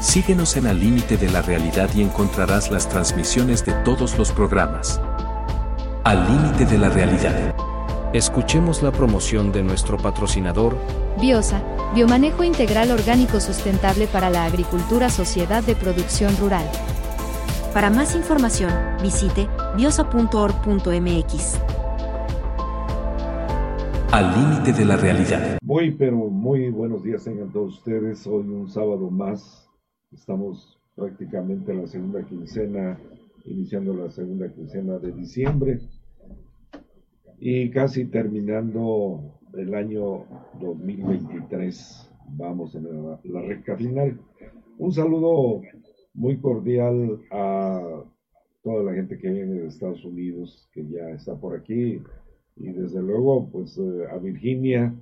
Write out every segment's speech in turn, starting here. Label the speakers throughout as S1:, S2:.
S1: Síguenos en Al límite de la realidad y encontrarás las transmisiones de todos los programas. Al límite de la realidad.
S2: Escuchemos la promoción de nuestro patrocinador,
S3: Biosa, Biomanejo Integral Orgánico Sustentable para la Agricultura Sociedad de Producción Rural.
S4: Para más información, visite biosa.org.mx.
S1: Al límite de la realidad.
S5: Muy, pero muy buenos días tengan todos ustedes. Hoy un sábado más. Estamos prácticamente en la segunda quincena, iniciando la segunda quincena de diciembre y casi terminando el año 2023. Vamos en la, la recta final. Un saludo muy cordial a toda la gente que viene de Estados Unidos, que ya está por aquí, y desde luego pues eh, a Virginia,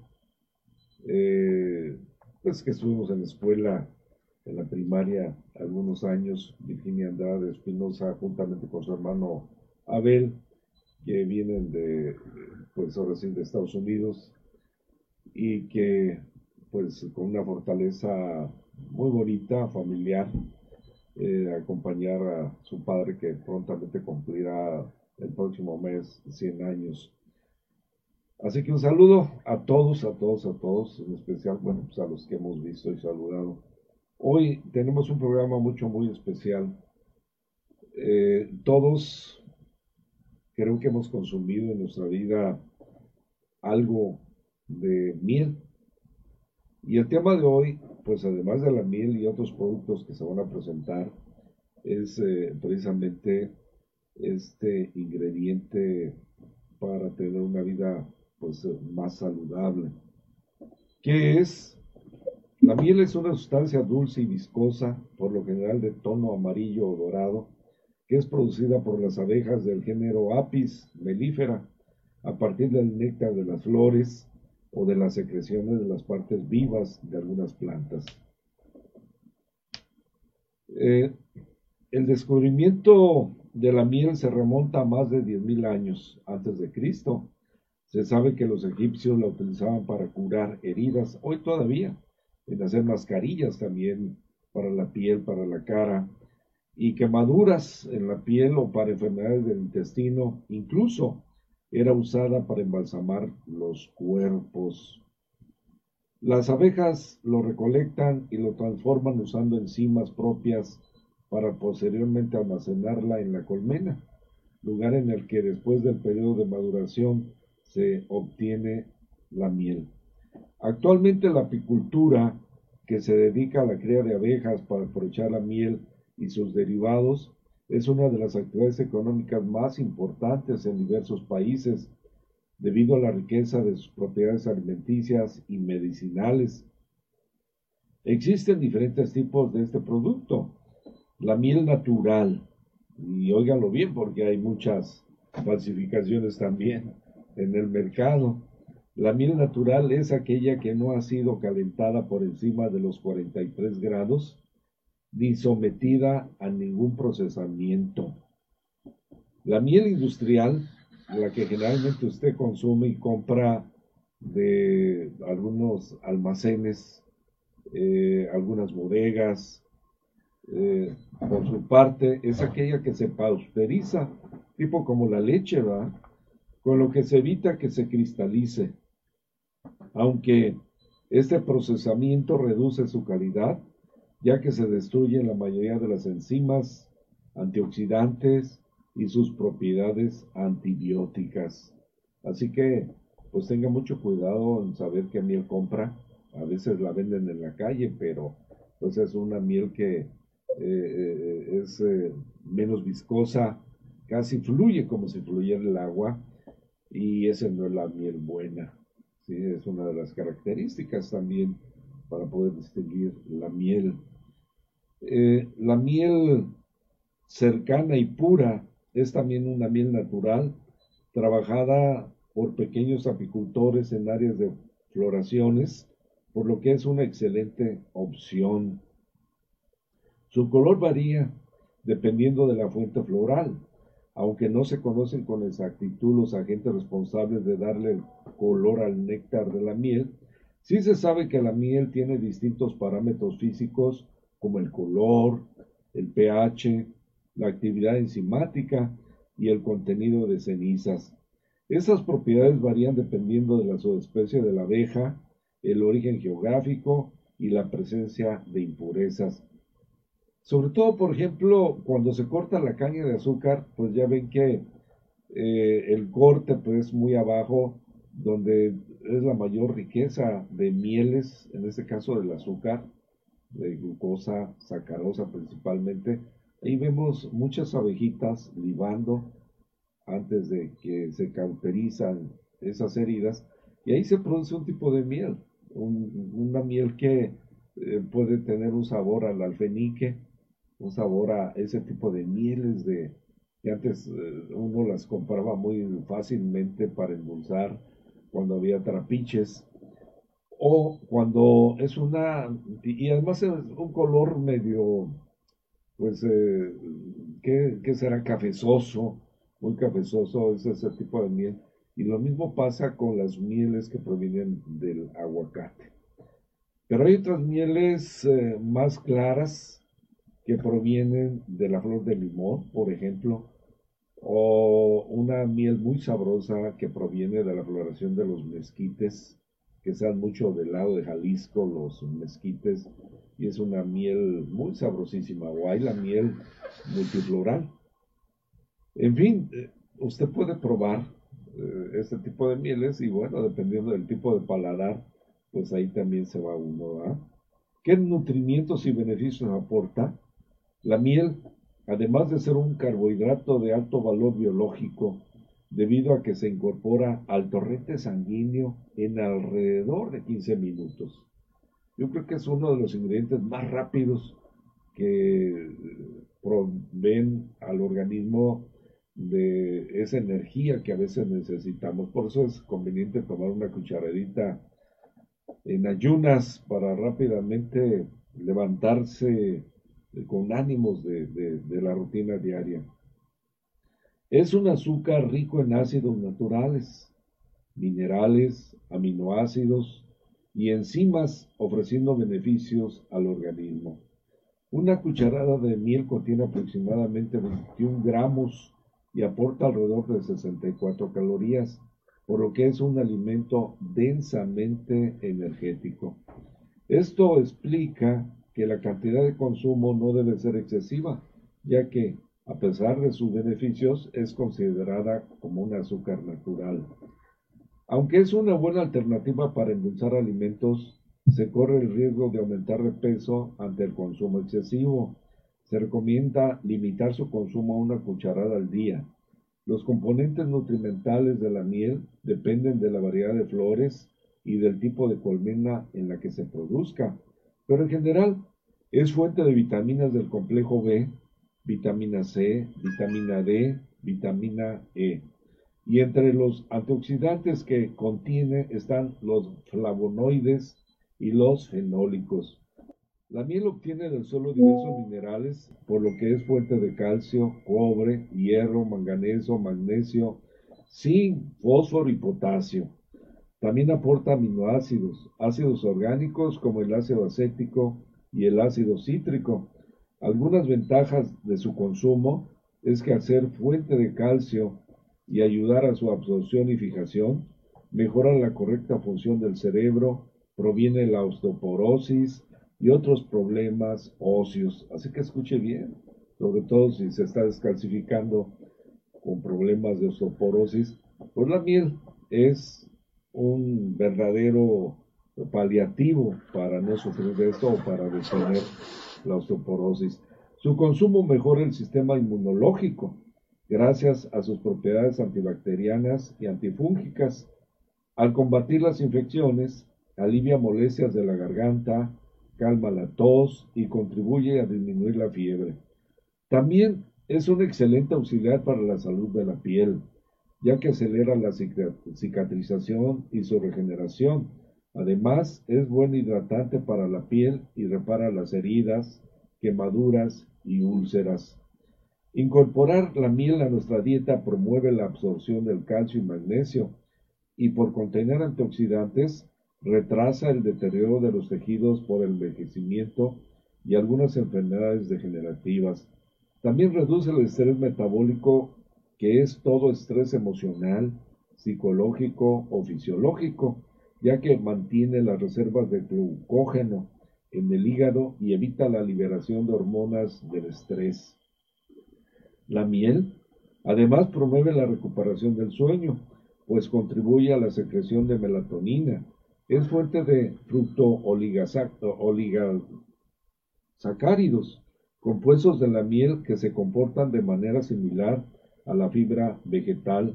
S5: eh, pues que estuvimos en la escuela, en la primaria algunos años, Virginia Andrade Espinosa, juntamente con su hermano Abel, que vienen de, pues ahora sí, de Estados Unidos y que pues con una fortaleza muy bonita, familiar, eh, acompañar a su padre que prontamente cumplirá el próximo mes 100 años. Así que un saludo a todos, a todos, a todos, en especial, bueno, pues a los que hemos visto y saludado. Hoy tenemos un programa mucho, muy especial. Eh, todos creo que hemos consumido en nuestra vida algo de miel. Y el tema de hoy, pues además de la miel y otros productos que se van a presentar, es eh, precisamente este ingrediente para tener una vida pues más saludable. ¿Qué es? La miel es una sustancia dulce y viscosa, por lo general de tono amarillo o dorado, que es producida por las abejas del género Apis mellifera a partir del néctar de las flores o de las secreciones de las partes vivas de algunas plantas. Eh, el descubrimiento de la miel se remonta a más de 10.000 años antes de Cristo. Se sabe que los egipcios la utilizaban para curar heridas, hoy todavía, en hacer mascarillas también para la piel, para la cara, y quemaduras en la piel o para enfermedades del intestino, incluso era usada para embalsamar los cuerpos. Las abejas lo recolectan y lo transforman usando enzimas propias para posteriormente almacenarla en la colmena, lugar en el que después del periodo de maduración se obtiene la miel. Actualmente la apicultura, que se dedica a la cría de abejas para aprovechar la miel y sus derivados, es una de las actividades económicas más importantes en diversos países debido a la riqueza de sus propiedades alimenticias y medicinales. Existen diferentes tipos de este producto. La miel natural, y óiganlo bien porque hay muchas falsificaciones también en el mercado. La miel natural es aquella que no ha sido calentada por encima de los 43 grados ni sometida a ningún procesamiento. La miel industrial, la que generalmente usted consume y compra de algunos almacenes, eh, algunas bodegas, eh, por su parte, es aquella que se pasteuriza, tipo como la leche, ¿verdad? Con lo que se evita que se cristalice. Aunque este procesamiento reduce su calidad, ya que se destruyen la mayoría de las enzimas, antioxidantes y sus propiedades antibióticas. Así que, pues tenga mucho cuidado en saber qué miel compra. A veces la venden en la calle, pero pues es una miel que eh, eh, es eh, menos viscosa, casi fluye como si fluyera el agua, y esa no es la miel buena. ¿Sí? Es una de las características también para poder distinguir la miel. Eh, la miel cercana y pura es también una miel natural, trabajada por pequeños apicultores en áreas de floraciones, por lo que es una excelente opción. Su color varía dependiendo de la fuente floral, aunque no se conocen con exactitud los agentes responsables de darle color al néctar de la miel, sí se sabe que la miel tiene distintos parámetros físicos como el color, el pH, la actividad enzimática y el contenido de cenizas. Esas propiedades varían dependiendo de la subespecie de la abeja, el origen geográfico y la presencia de impurezas. Sobre todo, por ejemplo, cuando se corta la caña de azúcar, pues ya ven que eh, el corte pues muy abajo, donde es la mayor riqueza de mieles, en este caso del azúcar, de glucosa, sacarosa principalmente. Ahí vemos muchas abejitas libando antes de que se cauterizan esas heridas y ahí se produce un tipo de miel, una miel que eh, puede tener un sabor al alfenique, un sabor a ese tipo de mieles de que antes eh, uno las compraba muy fácilmente para endulzar cuando había trapiches o cuando es una y además es un color medio pues eh, que, será cafezoso muy cafezoso es ese tipo de miel. Y lo mismo pasa con las mieles que provienen del aguacate. Pero hay otras mieles eh, más claras que provienen de la flor de limón, por ejemplo, o una miel muy sabrosa que proviene de la floración de los mezquites, que sean mucho del lado de Jalisco, los mezquites, y es una miel muy sabrosísima, o hay la miel multifloral. En fin, eh, usted puede probar eh, este tipo de mieles y bueno, dependiendo del tipo de paladar, pues ahí también se va uno. ¿Qué nutrimientos y beneficios aporta? La miel, además de ser un carbohidrato de alto valor biológico, debido a que se incorpora al torrente sanguíneo en alrededor de 15 minutos. Yo creo que es uno de los ingredientes más rápidos que proveen al organismo de esa energía que a veces necesitamos. Por eso es conveniente tomar una cucharadita en ayunas para rápidamente levantarse con ánimos de, la rutina diaria. Es un azúcar rico en ácidos naturales, minerales, aminoácidos y enzimas ofreciendo beneficios al organismo. Una cucharada de miel contiene aproximadamente 21 gramos y aporta alrededor de 64 calorías, por lo que es un alimento densamente energético. Esto explica que la cantidad de consumo no debe ser excesiva, ya que, a pesar de sus beneficios, es considerada como un azúcar natural. Aunque es una buena alternativa para endulzar alimentos, se corre el riesgo de aumentar de peso ante el consumo excesivo. Se recomienda limitar su consumo a una cucharada al día. Los componentes nutrimentales de la miel dependen de la variedad de flores y del tipo de colmena en la que se produzca pero en general es fuente de vitaminas del complejo B, vitamina C, vitamina D, vitamina E. Y entre los antioxidantes que contiene están los flavonoides y los fenólicos. La miel obtiene del suelo diversos minerales, por lo que es fuente de calcio, cobre, hierro, manganeso, magnesio, zinc, fósforo y potasio. También aporta aminoácidos, ácidos orgánicos como el ácido acético y el ácido cítrico. Algunas ventajas de su consumo es que al ser fuente de calcio y ayudar a su absorción y fijación, mejora la correcta función del cerebro, proviene la osteoporosis y otros problemas óseos. Así que escuche bien, sobre todo si se está descalcificando con problemas de osteoporosis, pues la miel es un verdadero paliativo para no sufrir de esto o para detener la osteoporosis. Su consumo mejora el sistema inmunológico gracias a sus propiedades antibacterianas y antifúngicas. Al combatir las infecciones, alivia molestias de la garganta, calma la tos y contribuye a disminuir la fiebre. También es un excelente auxiliar para la salud de la piel, ya que acelera la cicatrización y su regeneración. Además, es buen hidratante para la piel y repara las heridas, quemaduras y úlceras. Incorporar la miel a nuestra dieta promueve la absorción del calcio y magnesio y por contener antioxidantes retrasa el deterioro de los tejidos por el envejecimiento y algunas enfermedades degenerativas. También reduce el estrés metabólico, que es todo estrés emocional, psicológico o fisiológico, ya que mantiene las reservas de glucógeno en el hígado y evita la liberación de hormonas del estrés. La miel, además, promueve la recuperación del sueño, pues contribuye a la secreción de melatonina. Es fuente de fructooligosacáridos, compuestos de la miel que se comportan de manera similar a la fibra vegetal,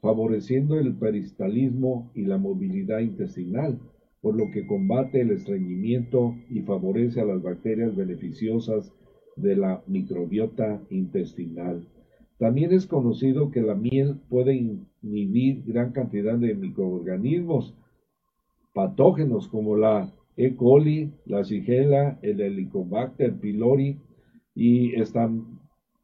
S5: favoreciendo el peristalismo y la movilidad intestinal, por lo que combate el estreñimiento y favorece a las bacterias beneficiosas de la microbiota intestinal. También es conocido que la miel puede inhibir gran cantidad de microorganismos patógenos como la E. coli, la Shigella, el Helicobacter pylori y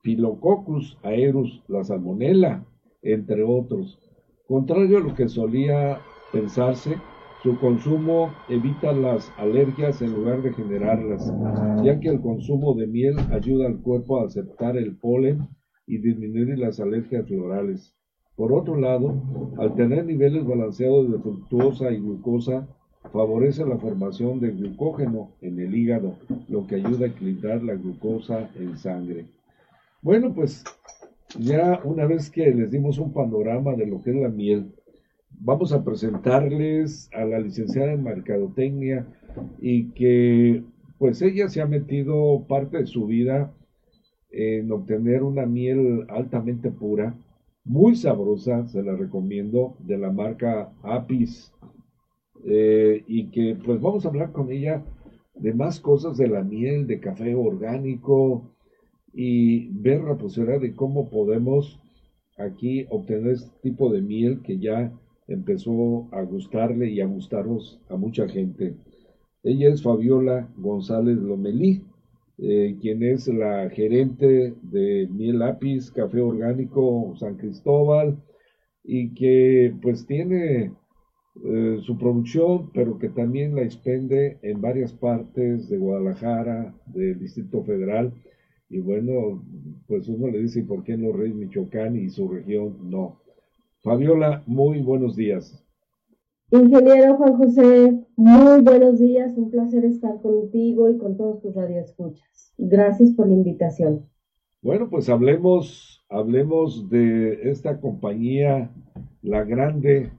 S5: Staphylococcus aerus, la salmonella, entre otros. Contrario a lo que solía pensarse, su consumo evita las alergias en lugar de generarlas, ya que el consumo de miel ayuda al cuerpo a aceptar el polen y disminuir las alergias florales. Por otro lado, al tener niveles balanceados de fructosa y glucosa, favorece la formación de glucógeno en el hígado, lo que ayuda a equilibrar la glucosa en sangre. Bueno, pues ya una vez que les dimos un panorama de lo que es la miel, vamos a presentarles a la licenciada en Mercadotecnia y que pues ella se ha metido parte de su vida en obtener una miel altamente pura, muy sabrosa, se la recomiendo, de la marca Apis, eh, y que pues vamos a hablar con ella de más cosas de la miel, de café orgánico y ver la posibilidad de cómo podemos aquí obtener este tipo de miel que ya empezó a gustarle y a gustarnos a mucha gente. Ella es Fabiola González Lomelí, eh, quien es la gerente de Miel Lápiz, Café Orgánico San Cristóbal, y que pues tiene eh, su producción, pero que también la expende en varias partes de Guadalajara, del Distrito Federal, y bueno, pues uno le dice, ¿por qué en los Reyes Michoacán y su región no? Fabiola, muy buenos días.
S6: Ingeniero Juan José, muy buenos días, un placer estar contigo y con todos tus radioescuchas. Gracias por la invitación.
S5: Bueno, pues hablemos, hablemos de esta compañía, La Grande,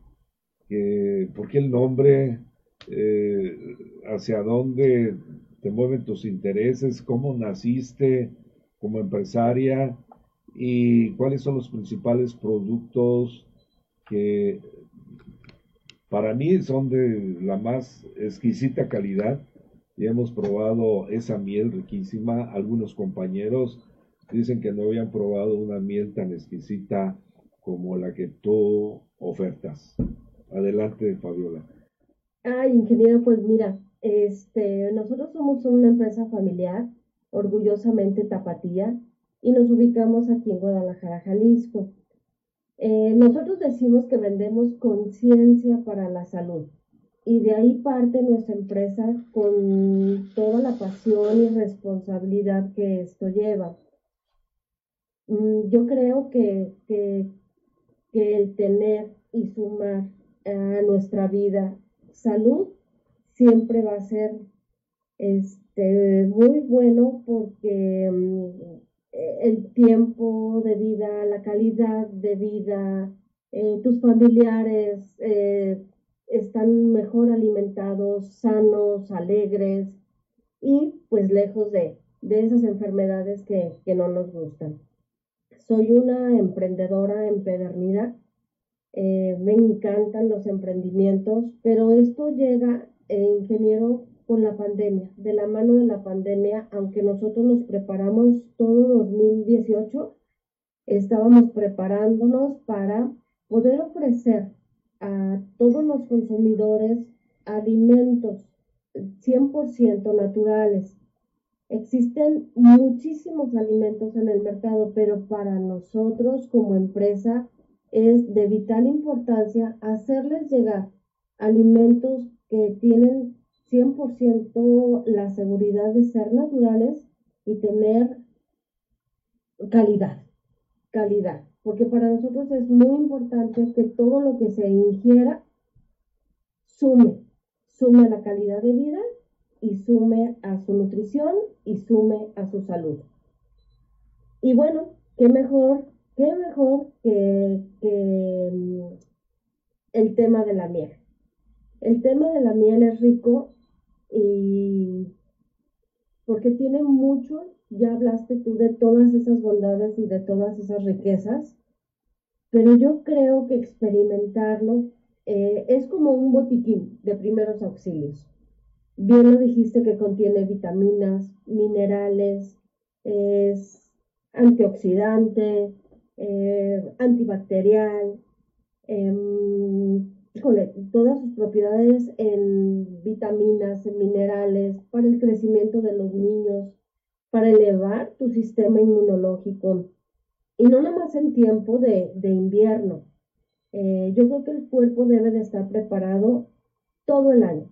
S5: que, ¿por qué el nombre? Eh, ¿Hacia dónde te mueven tus intereses? ¿Cómo naciste como empresaria? ¿Y cuáles son los principales productos que para mí son de la más exquisita calidad y hemos probado esa miel riquísima. Algunos compañeros dicen que no habían probado una miel tan exquisita como la que tú ofertas. Adelante, Fabiola.
S6: Ay, ingeniero, pues mira, este, nosotros somos una empresa familiar, orgullosamente tapatía, y nos ubicamos aquí en Guadalajara, Jalisco. Eh, nosotros decimos que vendemos conciencia para la salud y de ahí parte nuestra empresa con toda la pasión y responsabilidad que esto lleva. Mm, yo creo que, que, el tener y sumar a nuestra vida salud siempre va a ser este, muy bueno porque mm, el tiempo de vida, la calidad de vida, eh, tus familiares eh, están mejor alimentados, sanos, alegres y pues lejos de, esas enfermedades que, no nos gustan. Soy una emprendedora empedernida, eh, me encantan los emprendimientos, pero esto llega, ingeniero, con la pandemia, de la mano de la pandemia, aunque nosotros nos preparamos todo 2018, estábamos preparándonos para poder ofrecer a todos los consumidores alimentos 100% naturales. Existen muchísimos alimentos en el mercado, pero para nosotros como empresa es de vital importancia hacerles llegar alimentos que tienen 100% la seguridad de ser naturales y tener calidad, calidad, porque para nosotros es muy importante que todo lo que se ingiera sume, sume a la calidad de vida y sume a su nutrición y sume a su salud. Y bueno, qué mejor, qué mejor que, que mm, el tema de la miel. El tema de la miel es rico y porque tiene mucho, ya hablaste tú de todas esas bondades y de todas esas riquezas, pero yo creo que experimentarlo eh, es como un botiquín de primeros auxilios. Bien lo dijiste que contiene vitaminas, minerales, es antioxidante, eh, antibacterial, em, todas sus propiedades en vitaminas, en minerales, para el crecimiento de los niños, para elevar tu sistema inmunológico. Y no nomás en tiempo de, invierno. Eh, yo creo que el cuerpo debe de estar preparado todo el año,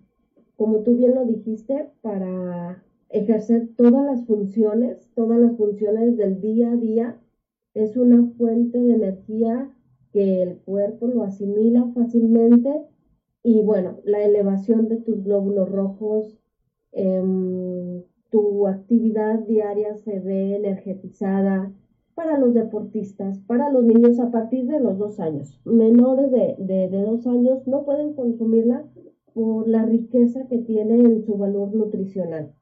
S6: como tú bien lo dijiste, para ejercer todas las funciones, todas las funciones del día a día. Es una fuente de energía que el cuerpo lo asimila fácilmente y bueno, la elevación de tus glóbulos rojos, em, tu actividad diaria se ve energetizada para los deportistas, para los niños a partir de los dos años. Menores de, de, de dos años no pueden consumirla por la riqueza que tiene en su valor nutricional.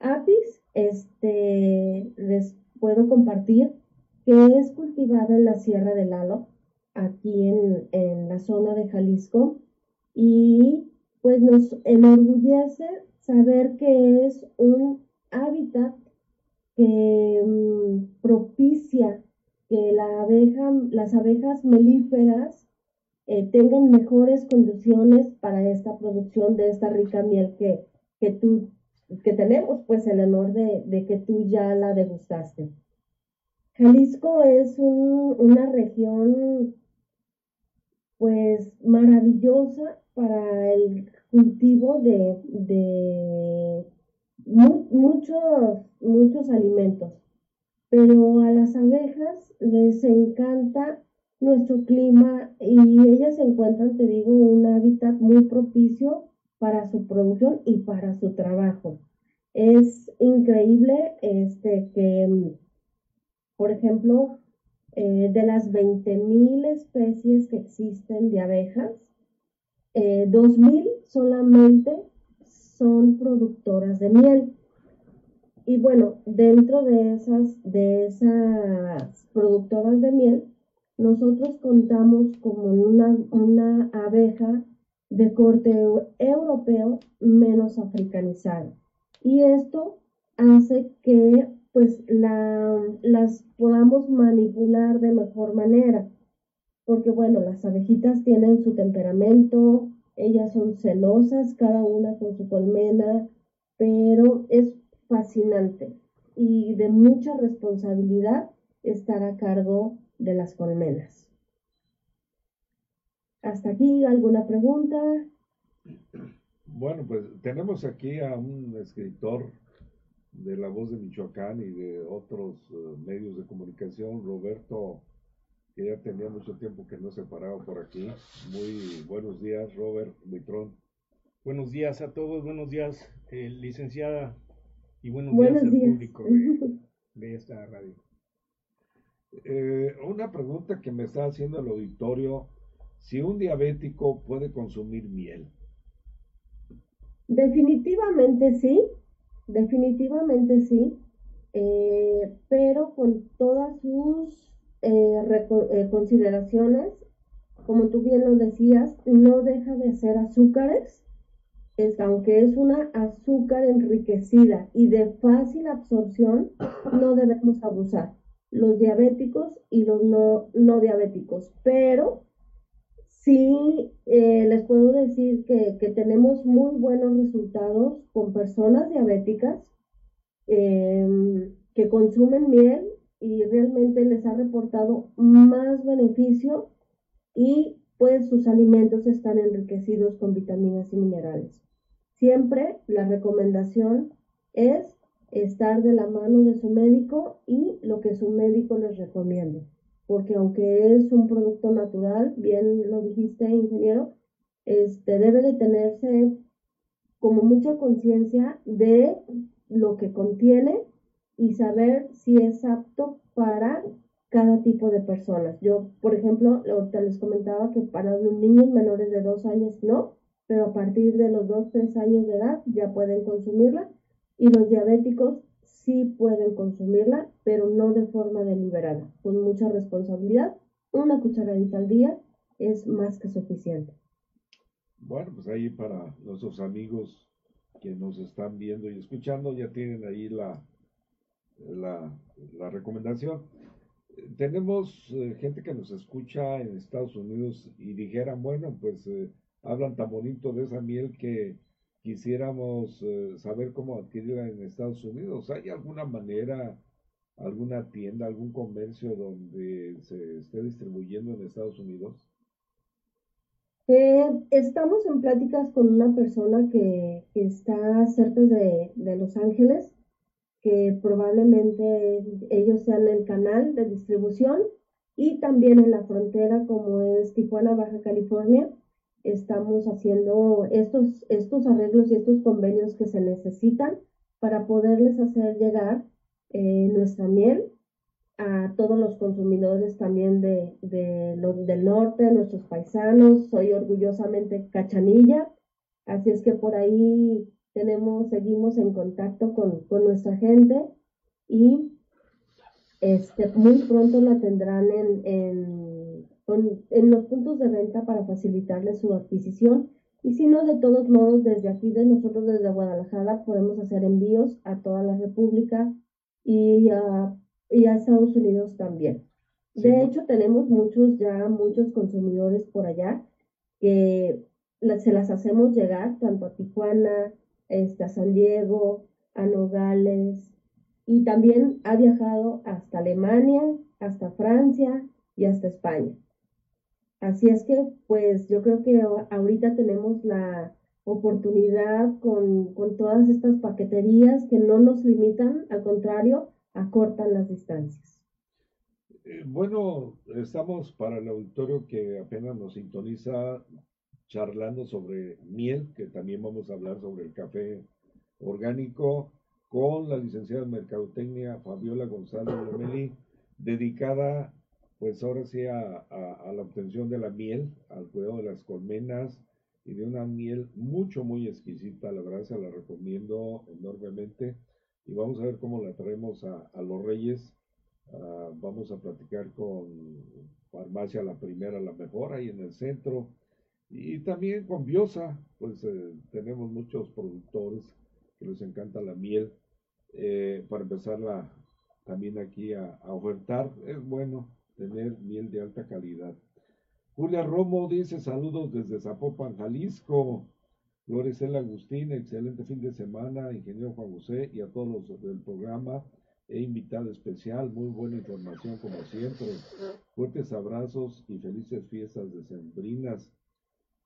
S6: Apis, este, les puedo compartir que es cultivada en la Sierra del Lalo, aquí en, la zona de Jalisco, y pues nos enorgullece saber que es un hábitat que mm, propicia que las abejas melíferas eh, tengan mejores condiciones para esta producción de esta rica miel que, que, tú, que tenemos, pues el honor de que tú ya la degustaste. Jalisco es una región pues maravillosa para el cultivo de, muchos, muchos alimentos. Pero a las abejas les encanta nuestro clima y ellas encuentran, te digo, un hábitat muy propicio para su producción y para su trabajo. Es increíble este, que por ejemplo, eh, de las 20.000 especies que existen de abejas, 2.000 eh, solamente son productoras de miel. Y bueno, dentro de esas, de esas productoras de miel, nosotros contamos con una, una abeja de corte europeo menos africanizada. Y esto hace que pues las podamos manipular de mejor manera. Porque bueno, las abejitas tienen su temperamento, ellas son celosas, cada una con su colmena, pero es fascinante y de mucha responsabilidad estar a cargo de las colmenas. ¿Hasta aquí alguna pregunta?
S5: Bueno, pues tenemos aquí a un escritor de La Voz de Michoacán y de otros eh, medios de comunicación, Roberto, que ya tenía mucho tiempo que no se paraba por aquí. Muy buenos días, Robert Buitrón.
S7: Buenos días a todos, buenos días, eh, licenciada, y buenos, días al público de, esta radio.
S5: Eh, una pregunta que me está haciendo el auditorio, si un diabético puede consumir miel.
S6: Definitivamente sí, Definitivamente sí, eh, pero con todas sus eh, eh, consideraciones, como tú bien lo decías, no deja de ser azúcares es aunque es una azúcar enriquecida y de fácil absorción, no debemos abusar. Los diabéticos y los no, no diabéticos. Pero sí eh, les puedo decir que, tenemos muy buenos resultados con personas diabéticas em, que consumen miel y realmente les ha reportado más beneficio y pues sus alimentos están enriquecidos con vitaminas y minerales. Siempre la recomendación es estar de la mano de su médico y lo que su médico les recomiende, porque aunque es un producto natural, bien lo dijiste, ingeniero, este debe de tenerse como mucha conciencia de lo que contiene y saber si es apto para cada tipo de personas. Yo, por ejemplo, ahorita les comentaba que para los niños menores de dos años no, pero a partir de los dos, tres años de edad ya pueden consumirla y los diabéticos sí pueden consumirla, pero no de forma deliberada, con mucha responsabilidad. Una cucharadita al día es más que suficiente.
S5: Bueno, pues ahí para nuestros amigos que nos están viendo y escuchando, ya tienen ahí la, la, la recomendación tenemos eh, gente que nos escucha en Estados Unidos y dijeran, bueno, pues eh, hablan tan bonito de esa miel que quisiéramos eh, saber cómo adquirirla en Estados Unidos. ¿Hay alguna manera, alguna tienda, algún comercio donde se esté distribuyendo en Estados Unidos?
S6: estamos en pláticas con una persona que, está cerca de Los Ángeles que probablemente ellos sean el canal de distribución y también en la frontera como es Tijuana, Baja California, estamos haciendo estos, estos arreglos y estos convenios que se necesitan para poderles hacer llegar eh, nuestra miel a todos los consumidores también de, del norte, nuestros paisanos. Soy orgullosamente cachanilla, así es que por ahí tenemos, seguimos en contacto con, nuestra gente y este, muy pronto la tendrán en, en, en, los puntos de venta para facilitarles su adquisición. Y si no, de todos modos, desde aquí, de nosotros desde Guadalajara, podemos hacer envíos a toda la República y a, y a Estados Unidos también. De hecho, tenemos muchos ya, muchos consumidores por allá que se las hacemos llegar tanto a Tijuana, a San Diego, a Nogales, y también ha viajado hasta Alemania, hasta Francia y hasta España. Así es que, pues yo creo que ahorita tenemos la oportunidad con, con todas estas paqueterías que no nos limitan, al contrario, acortan las distancias.
S5: Eh, bueno, estamos para el auditorio que apenas nos sintoniza charlando sobre miel, que también vamos a hablar sobre el café orgánico, con la licenciada en Mercadotecnia Fabiola González Lomelí, dedicada pues ahora sí a, la obtención de la miel, al cuidado de las colmenas y de una miel mucho, muy exquisita, la verdad se la recomiendo enormemente y vamos a ver cómo la traemos a, los Reyes. Ah, vamos a platicar con Farmacia La Primera, la mejor, ahí en el centro. Y también con Biosa, pues eh, tenemos muchos productores que les encanta la miel. Eh, para empezarla también aquí a, ofertar, es bueno tener miel de alta calidad. Julia Romo dice saludos desde Zapopan, Jalisco. Floresel Agustín, excelente fin de semana, ingeniero Juan José y a todos los del programa e invitado especial, muy buena información como siempre. Fuertes abrazos y felices fiestas decembrinas.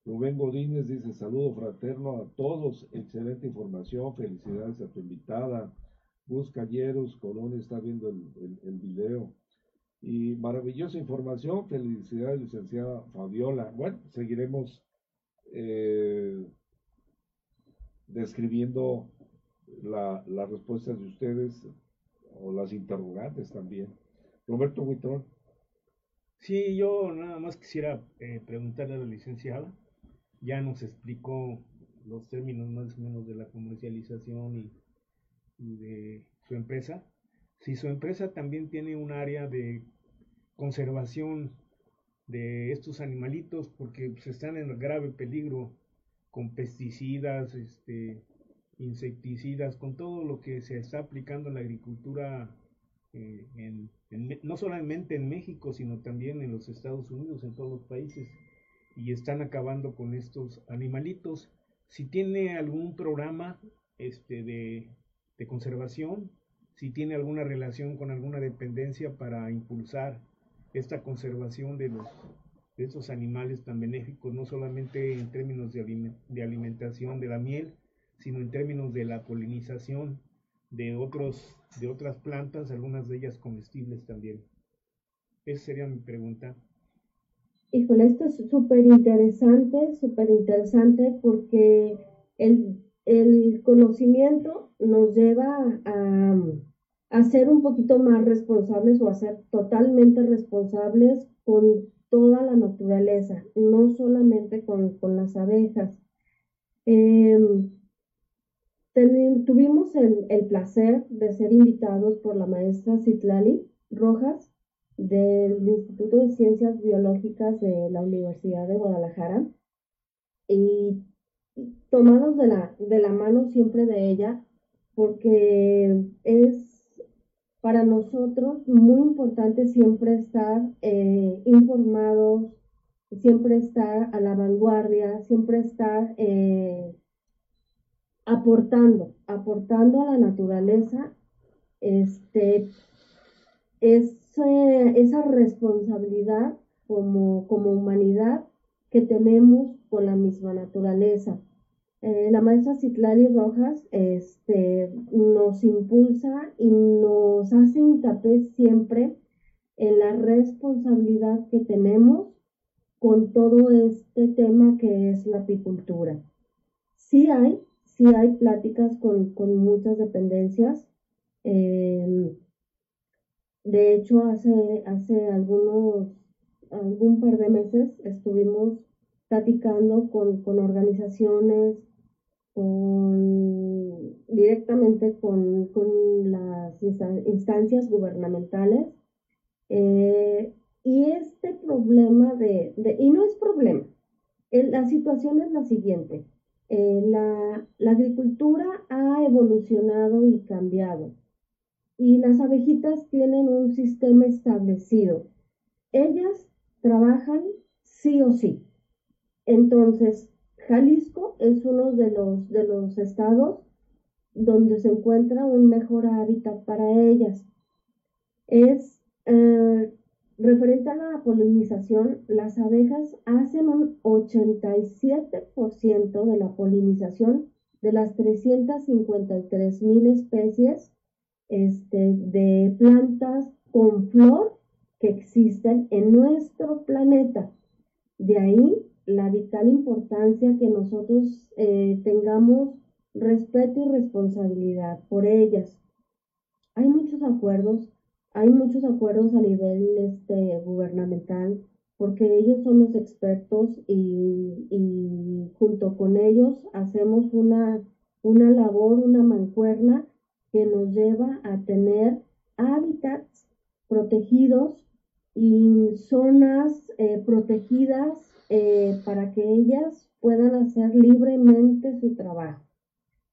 S5: Rubén Godínez dice saludo fraterno a todos, excelente información, felicidades a tu invitada. Gus Calleros, Colón está viendo el, el, video. Y maravillosa información, felicidades licenciada Fabiola. Bueno, seguiremos eh, describiendo las respuestas de ustedes o las interrogantes también. Roberto Huitrón.
S7: Sí, yo nada más quisiera eh, preguntarle a la licenciada ya nos explicó los términos más o menos de la comercialización y, de su empresa. Si su empresa también tiene un área de conservación de estos animalitos porque pues, están en grave peligro con pesticidas, este, insecticidas, con todo lo que se está aplicando en la agricultura, eh, no solamente en México, sino también en los Estados Unidos, en todos los países, y están acabando con estos animalitos. Si tiene algún programa este, de, de conservación, si tiene alguna relación con alguna dependencia para impulsar esta conservación de los de esos animales tan benéficos, no solamente en términos de, de alimentación de la miel, sino en términos de la polinización de, otros, de otras plantas, algunas de ellas comestibles también. Esa sería mi pregunta.
S6: Híjole, esto es súper interesante, súper interesante porque el, el, conocimiento nos lleva a, a, ser un poquito más responsables o a ser totalmente responsables con toda la naturaleza, no solamente con, las abejas. Em, tuvimos el, placer de ser invitados por la maestra Citlali Rojas del Instituto de Ciencias Biológicas de la Universidad de Guadalajara y tomados de la, de la mano siempre de ella porque es para nosotros muy importante siempre estar eh, informados, siempre estar a la vanguardia, siempre estar eh, aportando, aportando a la naturaleza este, esa responsabilidad como, como humanidad que tenemos con la misma naturaleza. Eh, la maestra Citlali Rojas este, nos impulsa y nos hace hincapié siempre en la responsabilidad que tenemos con todo este tema que es la apicultura. Sí hay, sí hay pláticas con, muchas dependencias. Em, de hecho, hace, hace algunos, algún par de meses estuvimos platicando con, con organizaciones, con, directamente con, las instancias gubernamentales. Eh, y este problema de, y no es problema, la situación es la siguiente. Eh, la, la, agricultura ha evolucionado y cambiado y las abejitas tienen un sistema establecido. Ellas trabajan sí o sí. Entonces, Jalisco es uno de los, de los estados donde se encuentra un mejor hábitat para ellas. Es eh, referente a la polinización, las abejas hacen un 87% de la polinización de las 353 mil especies este, de plantas con flor que existen en nuestro planeta. De ahí la vital importancia que nosotros eh, tengamos respeto y responsabilidad por ellas. Hay muchos acuerdos, hay muchos acuerdos a nivel este, gubernamental porque ellos son los expertos y, junto con ellos hacemos una, una labor, una mancuerna que nos lleva a tener hábitats protegidos y zonas eh, protegidas eh, para que ellas puedan hacer libremente su trabajo,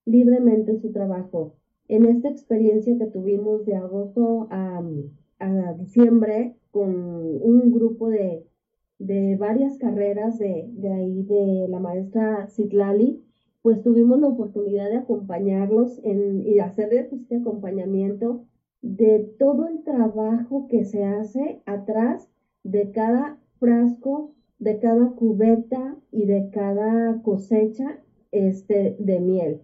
S6: libremente su trabajo. En esta experiencia que tuvimos de agosto a, diciembre con un grupo de, varias carreras de, ahí de la maestra Citlali, pues tuvimos la oportunidad de acompañarlos en, y hacer este acompañamiento de todo el trabajo que se hace atrás de cada frasco de cada cubeta y de cada cosecha este, de miel.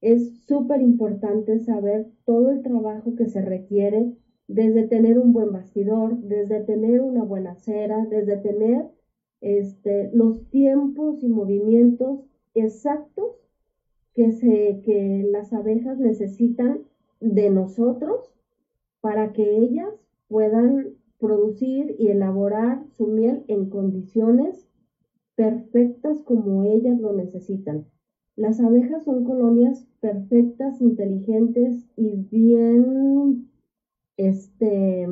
S6: Es súper importante saber todo el trabajo que se requiere desde tener un buen bastidor, desde tener una buena cera, desde tener este, los tiempos y movimientos exactos que, se, que las abejas necesitan de nosotros para que ellas puedan producir y elaborar su miel en condiciones perfectas como ellas lo necesitan. Las abejas son colonias perfectas, inteligentes y bien, este,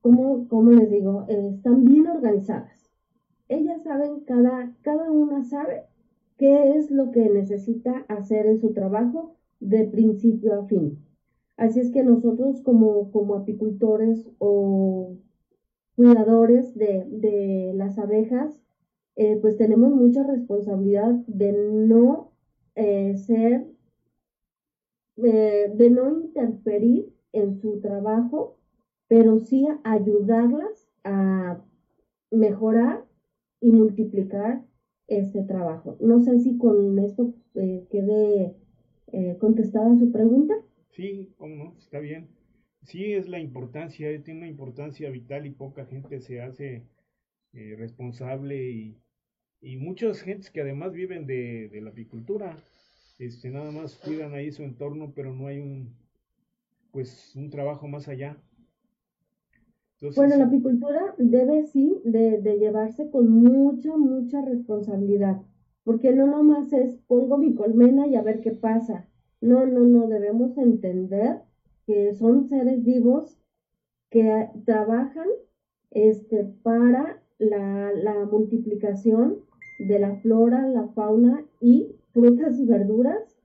S6: ¿cómo, les digo? están bien organizadas. Ellas saben, cada, cada una sabe qué es lo que necesita hacer en su trabajo de principio a fin. Así es que nosotros como, como apicultores o cuidadores de, las abejas, eh, pues tenemos mucha responsabilidad de no eh, ser, eh, de no interferir en su trabajo, pero sí ayudarlas a mejorar y multiplicar este trabajo. No sé si con esto quede contestada su pregunta.
S7: Sí, cómo no, está bien sí es la importancia, eh, tiene una importancia vital y poca gente se hace eh, responsable y, y muchas gentes que además viven de, de, la apicultura, este, nada más cuidan ahí su entorno, pero no hay un, pues, un trabajo más allá.
S6: bueno, la apicultura debe sí de, de llevarse con mucha, mucha responsabilidad, porque no nomás es pongo mi colmena y a ver qué pasa. No, no, no, debemos entender que son seres vivos que trabajan este, para la, la multiplicación de la flora, la fauna y frutas y verduras,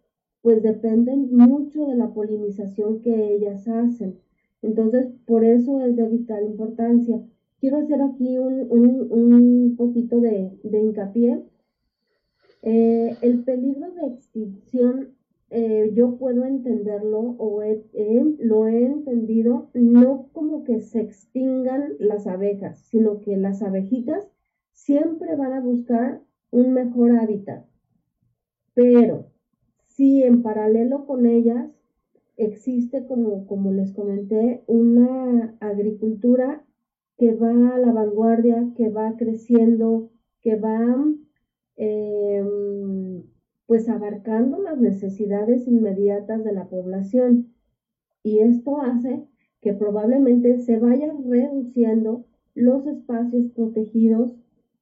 S6: pues dependen mucho de la polinización que ellas hacen. Entonces, por eso es de vital importancia. Quiero hacer aquí un, un, un poquito de, de hincapié. Eh, el peligro de extinción eh, yo puedo entenderlo o lo he entendido no como que se extingan las abejas, sino que las abejitas siempre van a buscar un mejor hábitat. Pero si en paralelo con ellas existe, como, como les comenté, una agricultura que va a la vanguardia, que va creciendo, que va eh, pues abarcando las necesidades inmediatas de la población. Y esto hace que probablemente se vayan reduciendo los espacios protegidos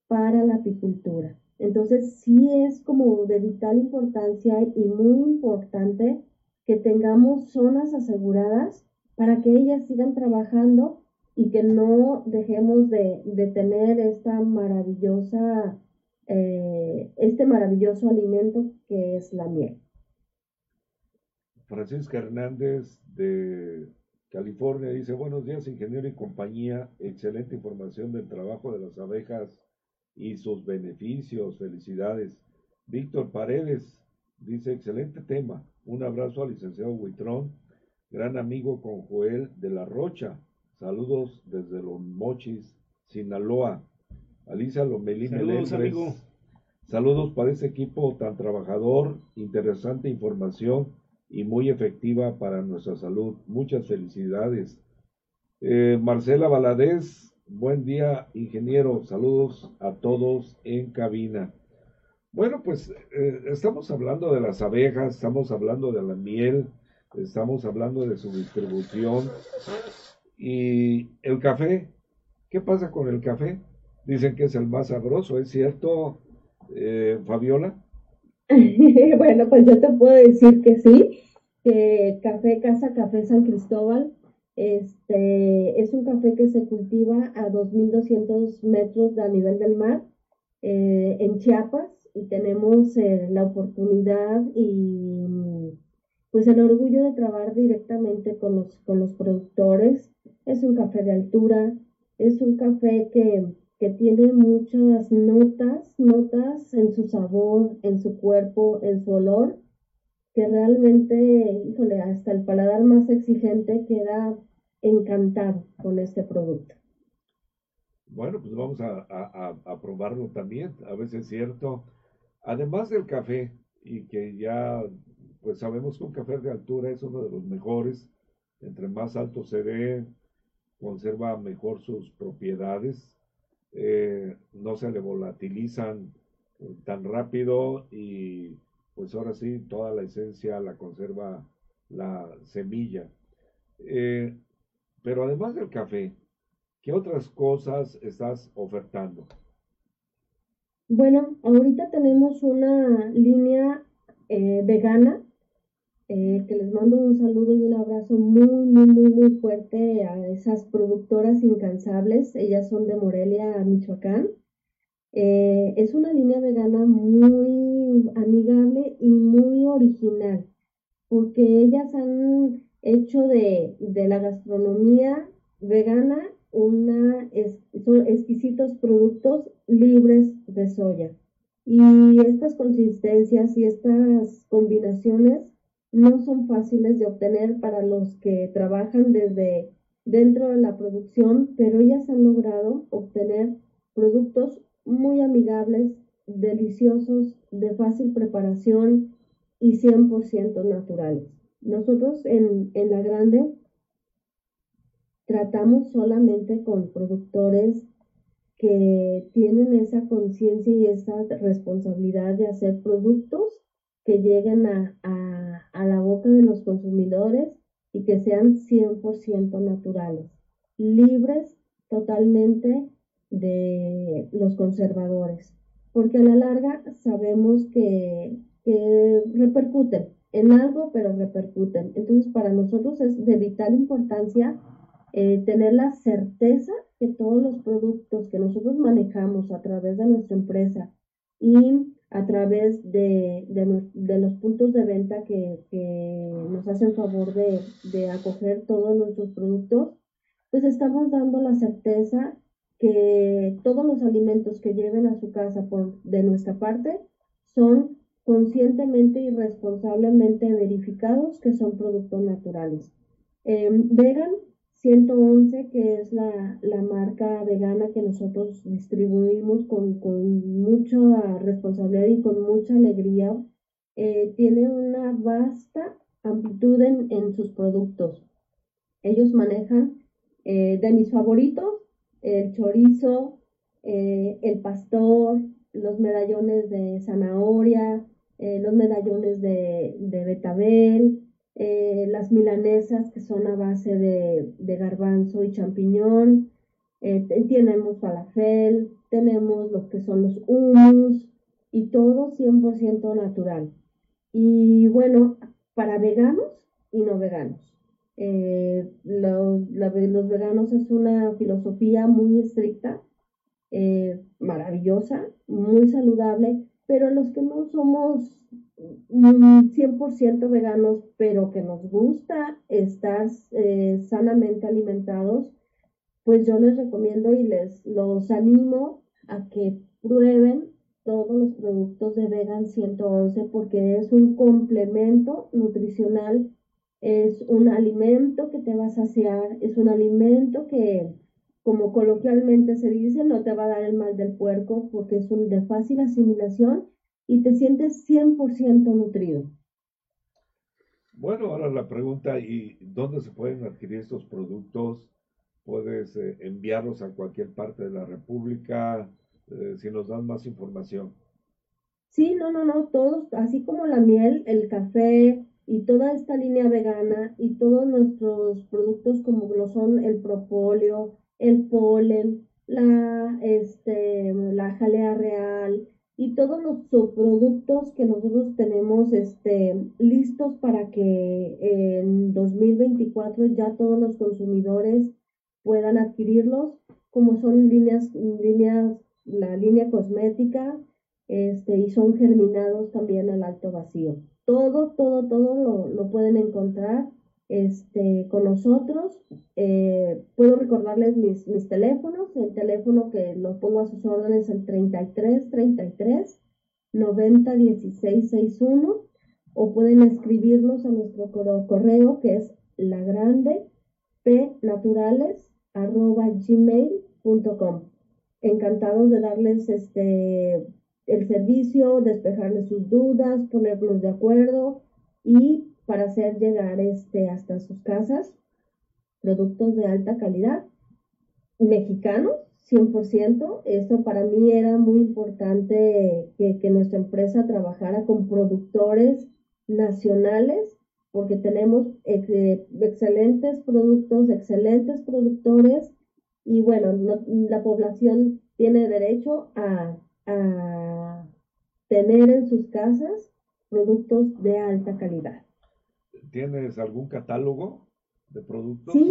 S6: para la apicultura. Entonces, sí es como de vital importancia y muy importante que tengamos zonas aseguradas para que ellas sigan trabajando y que no dejemos de, de tener esta maravillosa eh, este maravilloso alimento que es la miel.
S5: Francisca Hernández de California dice, buenos días ingeniero y compañía, excelente información del trabajo de las abejas y sus beneficios, felicidades. Víctor Paredes dice, excelente tema, un abrazo al licenciado Huitrón, gran amigo con Joel de la Rocha, saludos desde Los Mochis, Sinaloa. Alisa Lomelí Saludos, Saludos para ese equipo tan trabajador, interesante información y muy efectiva para nuestra salud. Muchas felicidades. Eh, Marcela Valadez, buen día, ingeniero. Saludos a todos en cabina. Bueno, pues eh, estamos hablando de las abejas, estamos hablando de la miel, estamos hablando de su distribución y el café. ¿Qué pasa con el café? Dicen que es el más sabroso, ¿es cierto, eh, Fabiola?
S6: bueno, pues yo te puedo decir que sí, que Café Casa Café San Cristóbal este, es un café que se cultiva a 2.200 metros de nivel del mar eh, en Chiapas y tenemos eh, la oportunidad y pues el orgullo de trabajar directamente con los, con los productores. Es un café de altura, es un café que que tiene muchas notas, notas en su sabor, en su cuerpo, en su olor, que realmente, híjole, hasta el paladar más exigente queda encantado con este producto.
S5: Bueno, pues vamos a, probarlo también, a veces es cierto. Además del café, y que ya pues sabemos que un café de altura es uno de los mejores, entre más alto se ve, conserva mejor sus propiedades, eh, no se le volatilizan eh, tan rápido y pues ahora sí toda la esencia la conserva la semilla. Eh, pero además del café, ¿qué otras cosas estás ofertando?
S6: Bueno, ahorita tenemos una línea vegana eh, que les mando un saludo y un abrazo muy, muy, muy, muy fuerte a esas productoras incansables. Ellas son de Morelia, Michoacán. Eh, es una línea vegana muy, amigable y muy original, porque ellas han hecho de, la gastronomía vegana una, son exquisitos productos libres de soya. Y estas consistencias y estas combinaciones no son fáciles de obtener para los que trabajan desde dentro de la producción, pero ellas han logrado obtener productos muy amigables, deliciosos, de fácil preparación y 100% naturales. Nosotros en, en La Grande tratamos solamente con productores que tienen esa conciencia y esa responsabilidad de hacer productos que lleguen a, la boca de los consumidores y que sean 100% naturales, libres totalmente de los conservadores, porque a la larga sabemos que, que repercuten en algo, pero repercuten. Entonces, para nosotros es de vital importancia eh, tener la certeza que todos los productos que nosotros manejamos a través de nuestra empresa y a través de, los puntos de venta que, nos hacen favor de, de, acoger todos nuestros productos, pues estamos dando la certeza que todos los alimentos que lleven a su casa por, de nuestra parte son conscientemente y responsablemente verificados que son productos naturales. Eh, vegan 111, que es la, marca vegana que nosotros distribuimos con, mucha responsabilidad y con mucha alegría, eh, tiene una vasta amplitud en, sus productos. Ellos manejan eh, de mis favoritos, el chorizo, eh, el pastor, los medallones de zanahoria, los medallones de, de betabel, eh, las milanesas que son a base de, garbanzo y champiñón, eh, tenemos falafel, tenemos lo que son los hummus y todo 100% natural. Y bueno, para veganos y no veganos. Eh, los, los, veganos es una filosofía muy estricta, maravillosa, muy saludable, pero los que no somos 100% veganos, pero que nos gusta estar eh, sanamente alimentados, pues yo les recomiendo y les los animo a que prueben todos los productos de Vegan 111 porque es un complemento nutricional, es un alimento que te va a saciar, es un alimento que, como coloquialmente se dice, no te va a dar el mal del puerco porque es un de fácil asimilación y te sientes 100% nutrido.
S5: Bueno, ahora la pregunta, ¿y dónde se pueden adquirir estos productos? ¿Puedes eh, enviarlos a cualquier parte de la República? Eh, si nos dan más información.
S6: Sí, no, no, no, todos, así como la miel, el café y toda esta línea vegana y todos nuestros productos como lo son el propóleo, el polen, la, este, la jalea real, y todos los subproductos que nosotros tenemos este, listos para que en 2024 ya todos los consumidores puedan adquirirlos, como son líneas, líneas, la línea cosmética, este, y son germinados también al alto vacío. Todo, todo, todo lo, lo pueden encontrar este, con nosotros. Eh, puedo recordarles mis, mis, teléfonos. El teléfono que lo pongo a sus órdenes es el 33 33 90 16 61 o pueden escribirnos a nuestro correo que es naturales arroba gmail.com. Encantados de darles este el servicio, despejarles sus dudas, ponerlos de acuerdo y para hacer llegar este, hasta sus casas productos de alta calidad, mexicanos, 100%. Eso para mí era muy importante que, nuestra empresa trabajara con productores nacionales, porque tenemos excelentes productos, excelentes productores, y bueno, la población tiene derecho a tener en sus casas productos de alta calidad.
S5: ¿Tienes algún catálogo de productos?
S6: Sí,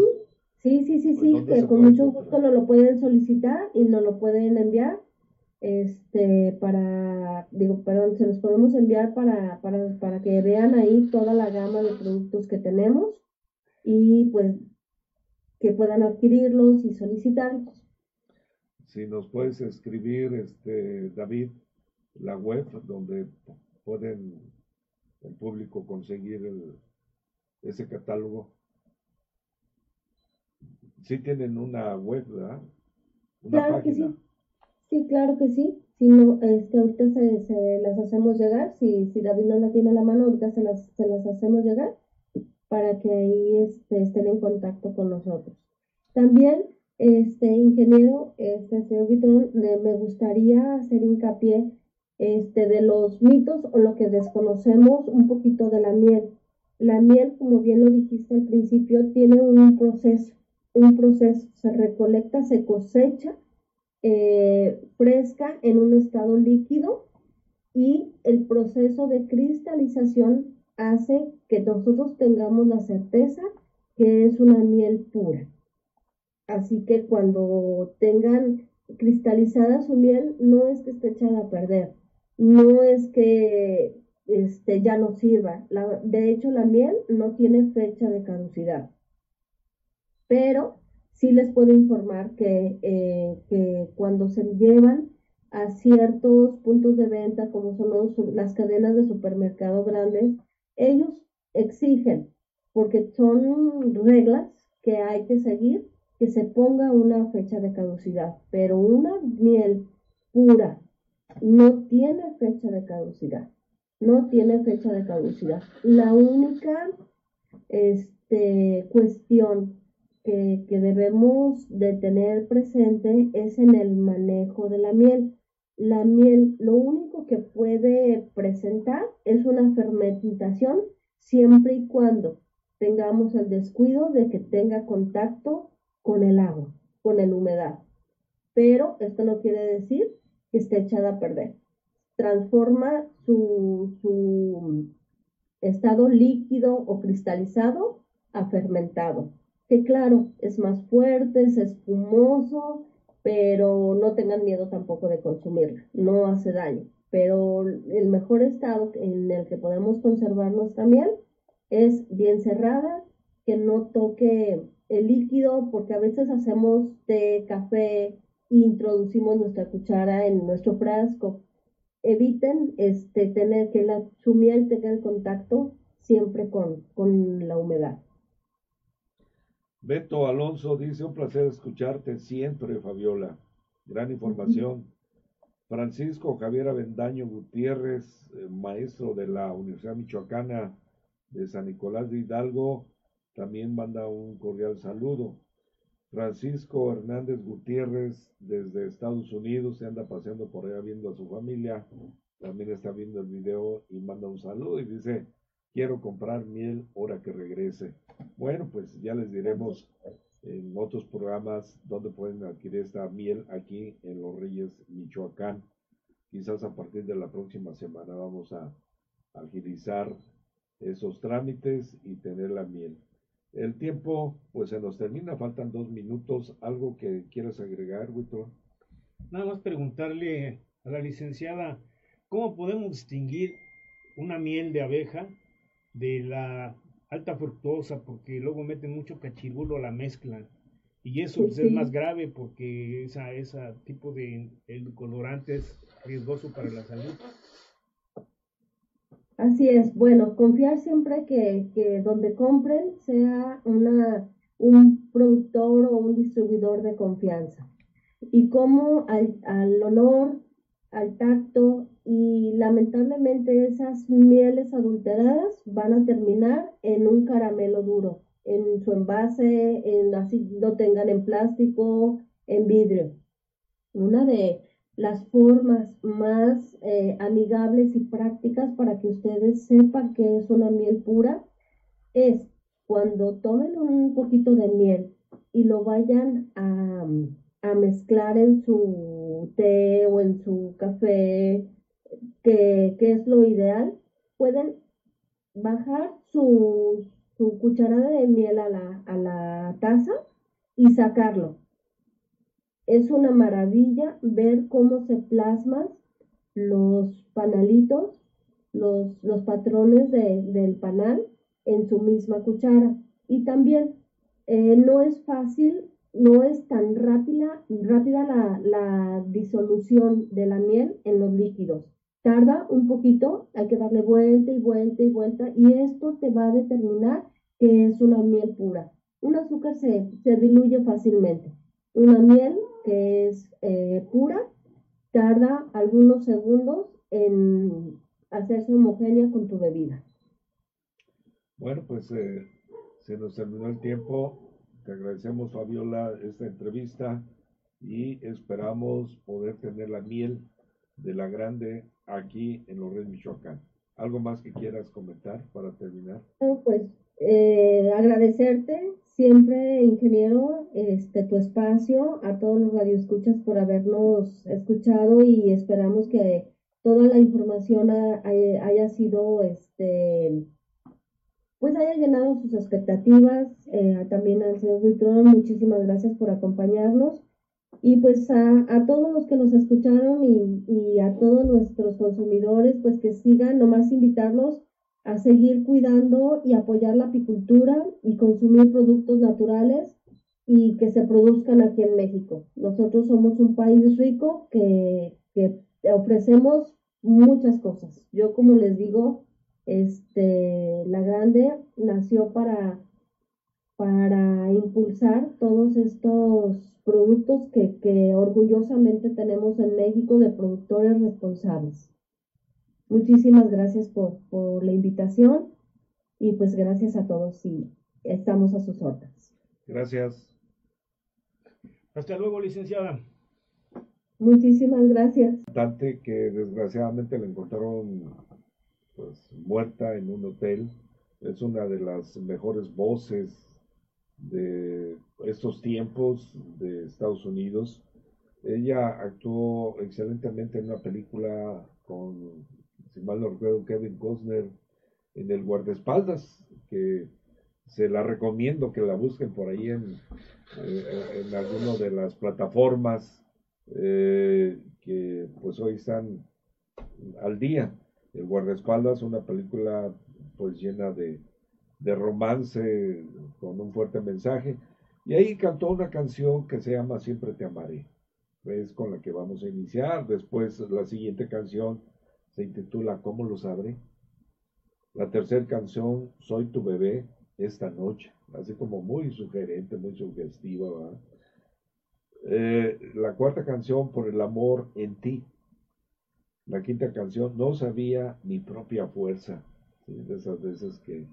S6: sí, sí, sí, sí, que con mucho gusto nos lo pueden solicitar y nos lo pueden enviar. este, para, digo, perdón, se los podemos enviar para, para, para que vean ahí toda la gama de productos que tenemos y pues que puedan adquirirlos y solicitarlos.
S5: Si nos puedes escribir, este, David, la web donde pueden el público conseguir ese catálogo. Sí tienen una web, ¿verdad?
S6: Una página. Sí, claro que sí. Si no, este, ahorita se, las hacemos llegar. Si, si David no la tiene a la mano, ahorita se las, se las hacemos llegar para que ahí este, estén en contacto con nosotros. También, este ingeniero, este señor Vitrón, me gustaría hacer hincapié este, de los mitos o lo que desconocemos un poquito de la miel. La miel, como bien lo dijiste al principio, tiene un proceso, un proceso, se recolecta, se cosecha eh, fresca en un estado líquido y el proceso de cristalización hace que nosotros tengamos la certeza que es una miel pura. Así que cuando tengan cristalizada su miel, no es que esté echada a perder, no es que este, ya no sirva. de hecho, la miel no tiene fecha de caducidad. Pero sí les puedo informar que, eh, que cuando se llevan a ciertos puntos de venta, como son las cadenas de supermercado grandes, ellos exigen, porque son reglas que hay que seguir, que se ponga una fecha de caducidad, pero una miel pura no tiene fecha de caducidad, no tiene fecha de caducidad. La única este, cuestión que, debemos de tener presente es en el manejo de la miel. La miel lo único que puede presentar es una fermentación siempre y cuando tengamos el descuido de que tenga contacto con el agua, con la humedad. Pero esto no quiere decir que esté echada a perder. Transforma su, estado líquido o cristalizado a fermentado que claro, es más fuerte, es espumoso, pero no tengan miedo tampoco de consumirla, no hace daño. Pero el mejor estado en el que podemos conservar nuestra miel es bien cerrada, que no toque el líquido, porque a veces hacemos té, café, introducimos nuestra cuchara en nuestro frasco. Eviten este, tener que la, su miel tenga el contacto siempre con, con la humedad.
S5: Beto Alonso dice, un placer escucharte siempre, Fabiola. Gran información. Francisco Javier Avendaño Gutiérrez, eh, maestro de la Universidad Michoacana de San Nicolás de Hidalgo, también manda un cordial saludo. Francisco Hernández Gutiérrez, desde Estados Unidos, se anda paseando por allá viendo a su familia. También está viendo el video y manda un saludo y dice, quiero comprar miel ahora que regrese. Bueno, pues ya les diremos en otros programas dónde pueden adquirir esta miel aquí en Los Reyes, Michoacán. Quizás a partir de la próxima semana vamos a agilizar esos trámites y tener la miel. El tiempo, pues se nos termina, faltan dos minutos. ¿Algo que quieras agregar, Víctor?
S7: Nada más preguntarle a la licenciada, ¿cómo podemos distinguir una miel de abeja de la alta fructosa porque luego meten mucho cachirulo a la mezcla y eso pues, es más grave porque esa, ese tipo de colorante es riesgoso para la salud.
S6: Así es, bueno, confiar siempre que, que donde compren sea una, un productor o un distribuidor de confianza. Y como al, al olor, al tacto y lamentablemente esas mieles adulteradas van a terminar en un caramelo duro, en su envase, en así lo tengan en plástico, en vidrio. Una de las formas más eh, amigables y prácticas para que ustedes sepan que es una miel pura es cuando tomen un poquito de miel y lo vayan a, a mezclar en su té o en su café, que, es lo ideal, pueden bajar su, su cucharada de miel a la, a la taza y sacarlo. Es una maravilla ver cómo se plasman los panalitos, los, los patrones del panal en su misma cuchara. Y también eh, no es fácil, no es tan rápida, rápida la, la disolución de la miel en los líquidos. Tarda un poquito, hay que darle vuelta y vuelta y vuelta, y esto te va a determinar que es una miel pura. Un azúcar se, se diluye fácilmente. Una miel que es eh, pura tarda algunos segundos en hacerse homogénea con tu bebida.
S5: Bueno, pues eh, se nos terminó el tiempo. Te agradecemos, Fabiola, esta entrevista y esperamos poder tener la miel de la grande aquí en Los Michoacán. ¿Algo más que quieras comentar para terminar?
S6: pues eh, agradecerte siempre, ingeniero, este, tu espacio, a todos los radioescuchas por habernos escuchado y esperamos que toda la información haya sido, este, pues haya llenado sus expectativas. Eh, también al señor Vitrón, muchísimas gracias por acompañarnos. Y pues a, a, todos los que nos escucharon y, y a todos nuestros consumidores, pues que sigan, nomás invitarlos a seguir cuidando y apoyar la apicultura y consumir productos naturales y que se produzcan aquí en México. Nosotros somos un país rico que, que ofrecemos muchas cosas. Yo, como les digo, este, la grande nació para, para impulsar todos estos productos que, que orgullosamente tenemos en México de productores responsables. Muchísimas gracias por, por la invitación y pues gracias a todos y estamos a sus órdenes.
S5: Gracias.
S7: Hasta luego, licenciada.
S6: Muchísimas gracias.
S5: Dante que desgraciadamente la encontraron pues muerta en un hotel. Es una de las mejores voces de estos tiempos de Estados Unidos. Ella actuó excelentemente en una película con si mal no recuerdo, Kevin Costner en el guardaespaldas, que se la recomiendo que la busquen por ahí en, eh, en alguna de las plataformas eh, que pues hoy están al día. El guardaespaldas, una película pues llena de, de romance con un fuerte mensaje. Y ahí cantó una canción que se llama Siempre te amaré. Es con la que vamos a iniciar. Después la siguiente canción se intitula ¿Cómo lo sabré? La tercera canción, Soy tu bebé, esta noche, así como muy sugerente, muy sugestiva. Eh, la cuarta canción, Por el amor en ti. La quinta canción, No sabía mi propia fuerza. De esas veces que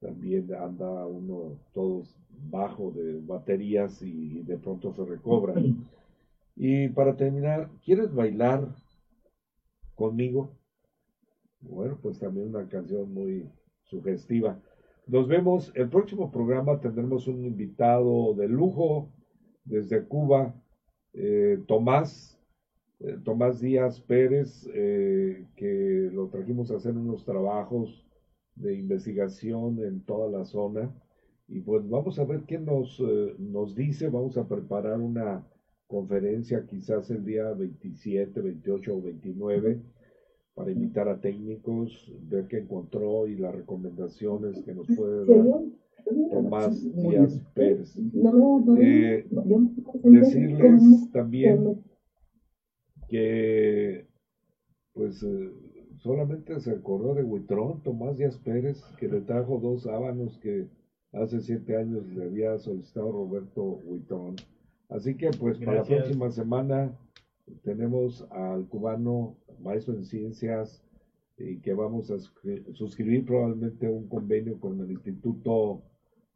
S5: también anda uno todos bajo de baterías y de pronto se recobra. Y para terminar, ¿quieres bailar conmigo. Bueno, pues también una canción muy sugestiva. Nos vemos, el próximo programa tendremos un invitado de lujo desde Cuba, eh, Tomás, eh, Tomás Díaz Pérez, eh, que lo trajimos a hacer unos trabajos de investigación en toda la zona. Y pues vamos a ver qué nos, nos dice, vamos a preparar una conferencia quizás el día 27, 28 o 29 para invitar a técnicos, ver qué encontró y las recomendaciones que nos puede dar Tomás Díaz Pérez. Eh, decirles también que pues eh, solamente se acordó de Huitrón, Tomás Díaz Pérez, que le trajo dos sábanos que hace siete años le había solicitado Roberto Huitrón. Así que pues para la próxima semana tenemos al cubano maestro en ciencias y que vamos a suscribir probablemente un convenio con el Instituto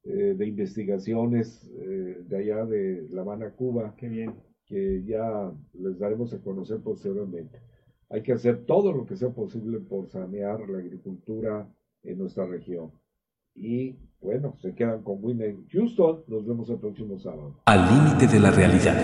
S5: eh, de Investigaciones eh, de allá de La Habana, Cuba.
S7: bien.
S5: Que ya les daremos a conocer posteriormente. Hay que hacer todo lo que sea posible por sanear la agricultura en nuestra región. Y bueno, se quedan con Winnie Houston. Nos vemos el próximo sábado.
S1: Al límite de la realidad.